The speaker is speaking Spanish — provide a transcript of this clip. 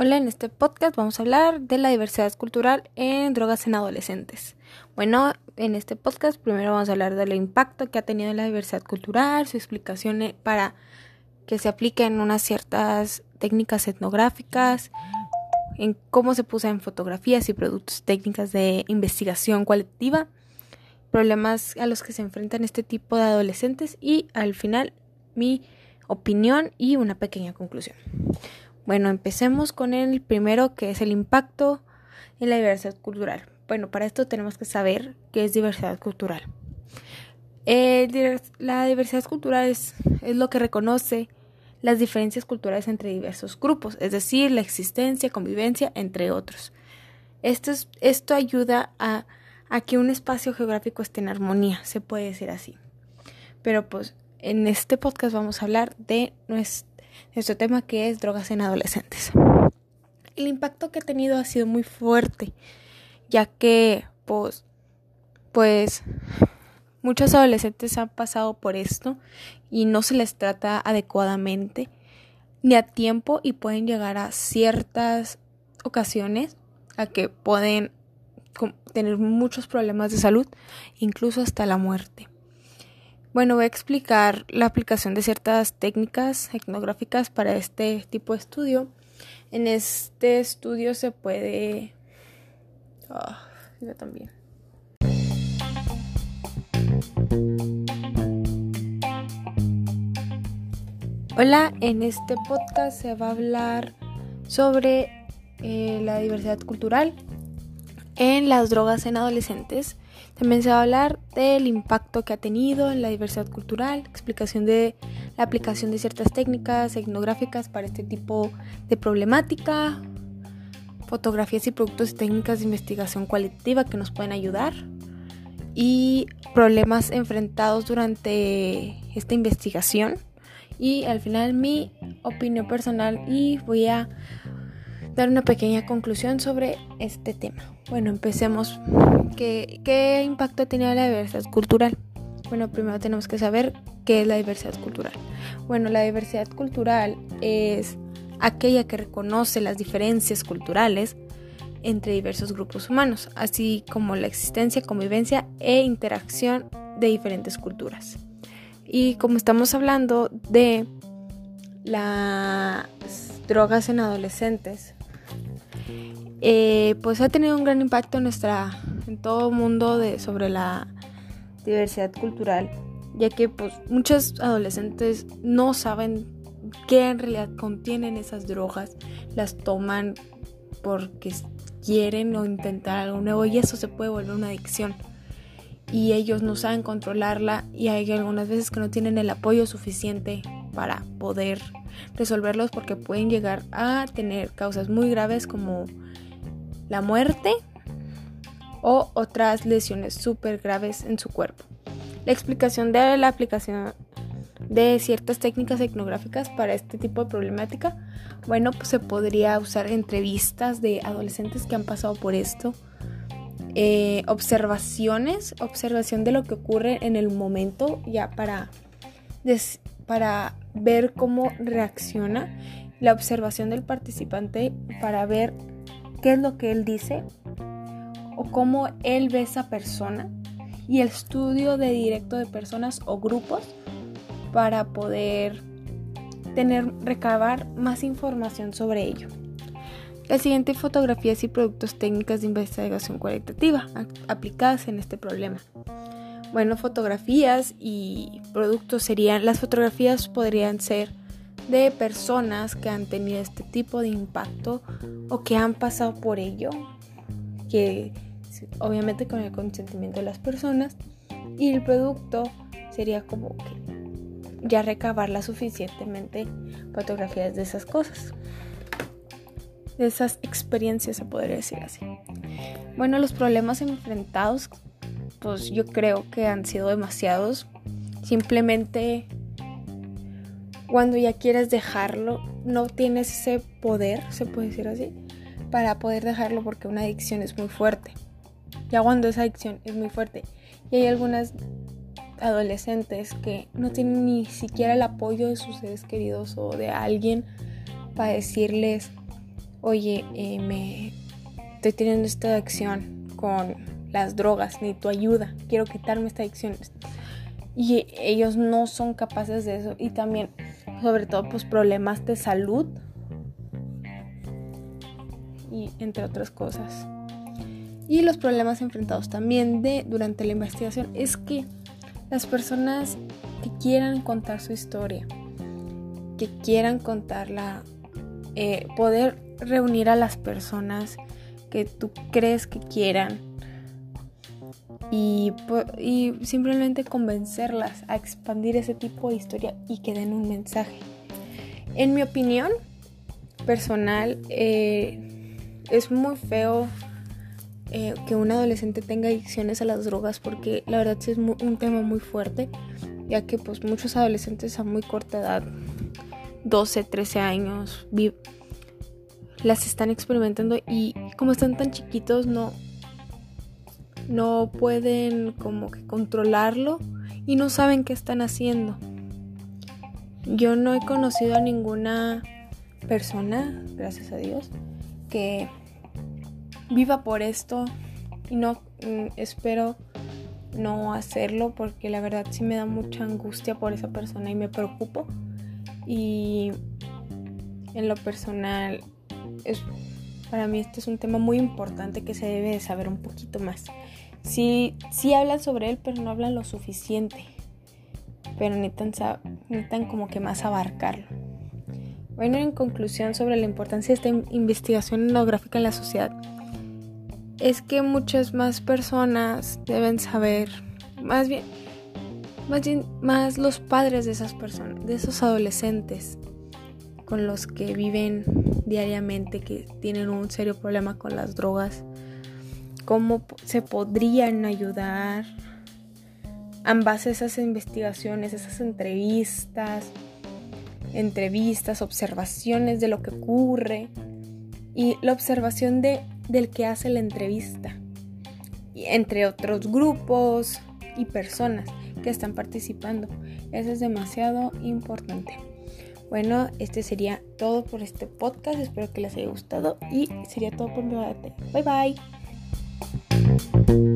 Hola, en este podcast vamos a hablar de la diversidad cultural en drogas en adolescentes. Bueno, en este podcast primero vamos a hablar del impacto que ha tenido la diversidad cultural, su explicación para que se apliquen unas ciertas técnicas etnográficas, en cómo se puso en fotografías y productos técnicas de investigación cualitativa, problemas a los que se enfrentan este tipo de adolescentes y al final mi opinión y una pequeña conclusión. Bueno, empecemos con el primero que es el impacto en la diversidad cultural. Bueno, para esto tenemos que saber qué es diversidad cultural. Eh, la diversidad cultural es, es lo que reconoce las diferencias culturales entre diversos grupos, es decir, la existencia, convivencia, entre otros. Esto, es, esto ayuda a, a, que un espacio geográfico esté en armonía, se puede decir así. Pero pues en este podcast vamos a hablar de nuestra nuestro tema que es drogas en adolescentes. El impacto que ha tenido ha sido muy fuerte, ya que pues, pues muchos adolescentes han pasado por esto y no se les trata adecuadamente ni a tiempo y pueden llegar a ciertas ocasiones a que pueden tener muchos problemas de salud, incluso hasta la muerte. Bueno, voy a explicar la aplicación de ciertas técnicas etnográficas para este tipo de estudio. En este estudio se puede... Oh, yo también. Hola, en este podcast se va a hablar sobre eh, la diversidad cultural en las drogas en adolescentes. También se va a hablar del impacto que ha tenido en la diversidad cultural, explicación de la aplicación de ciertas técnicas etnográficas para este tipo de problemática, fotografías y productos y técnicas de investigación cualitativa que nos pueden ayudar y problemas enfrentados durante esta investigación. Y al final mi opinión personal y voy a dar una pequeña conclusión sobre este tema. Bueno, empecemos. ¿Qué, ¿Qué, impacto ha tenido la diversidad cultural? Bueno, primero tenemos que saber qué es la diversidad cultural. Bueno, la diversidad cultural es aquella que reconoce las diferencias culturales entre diversos grupos humanos, así como la existencia, convivencia e interacción de diferentes culturas. Y como estamos hablando de las drogas en adolescentes, eh, pues ha tenido un gran impacto en nuestra, en todo el mundo de, sobre la diversidad cultural, ya que pues muchos adolescentes no saben qué en realidad contienen esas drogas, las toman porque quieren o intentar algo nuevo y eso se puede volver una adicción. Y ellos no saben controlarla y hay algunas veces que no tienen el apoyo suficiente para poder resolverlos porque pueden llegar a tener causas muy graves como la muerte o otras lesiones súper graves en su cuerpo. La explicación de la aplicación de ciertas técnicas etnográficas para este tipo de problemática, bueno, pues se podría usar entrevistas de adolescentes que han pasado por esto, eh, observaciones, observación de lo que ocurre en el momento ya para, para ver cómo reacciona, la observación del participante para ver qué es lo que él dice o cómo él ve esa persona y el estudio de directo de personas o grupos para poder tener recabar más información sobre ello. La siguiente fotografías y productos técnicas de investigación cualitativa aplicadas en este problema. Bueno, fotografías y productos serían, las fotografías podrían ser de personas que han tenido este tipo de impacto o que han pasado por ello, que obviamente con el consentimiento de las personas, y el producto sería como que ya recabarla suficientemente fotografías de esas cosas, de esas experiencias se podría decir así. Bueno, los problemas enfrentados, pues yo creo que han sido demasiados. Simplemente cuando ya quieres dejarlo, no tienes ese poder, se puede decir así, para poder dejarlo porque una adicción es muy fuerte. Ya cuando esa adicción es muy fuerte. Y hay algunas adolescentes que no tienen ni siquiera el apoyo de sus seres queridos o de alguien para decirles, oye, eh, me estoy teniendo esta adicción con las drogas, ni tu ayuda, quiero quitarme esta adicción. Y ellos no son capaces de eso. Y también, sobre todo, pues problemas de salud. Y entre otras cosas. Y los problemas enfrentados también de durante la investigación es que las personas que quieran contar su historia, que quieran contarla, eh, poder reunir a las personas que tú crees que quieran y, simplemente convencerlas a expandir ese tipo de historia y que den un mensaje. En mi opinión personal, eh, es muy feo eh, que un adolescente tenga adicciones a las drogas porque la verdad es un tema muy fuerte, ya que pues muchos adolescentes a muy corta edad, 12, 13 años, las están experimentando y como están tan chiquitos no no pueden como que controlarlo y no saben qué están haciendo. Yo no he conocido a ninguna persona, gracias a Dios, que viva por esto y no mm, espero no hacerlo porque la verdad sí me da mucha angustia por esa persona y me preocupo y en lo personal es para mí este es un tema muy importante que se debe de saber un poquito más. Sí, sí hablan sobre él, pero no hablan lo suficiente. Pero necesitan, necesitan como que más abarcarlo. Bueno, en conclusión sobre la importancia de esta investigación etnográfica en la sociedad, es que muchas más personas deben saber, más bien, más bien, más los padres de esas personas, de esos adolescentes con los que viven diariamente, que tienen un serio problema con las drogas, cómo se podrían ayudar ambas esas investigaciones, esas entrevistas, entrevistas, observaciones de lo que ocurre y la observación de del que hace la entrevista, entre otros grupos y personas que están participando. Eso es demasiado importante. Bueno, este sería todo por este podcast. Espero que les haya gustado y sería todo por mi parte. Bye bye. Thank you.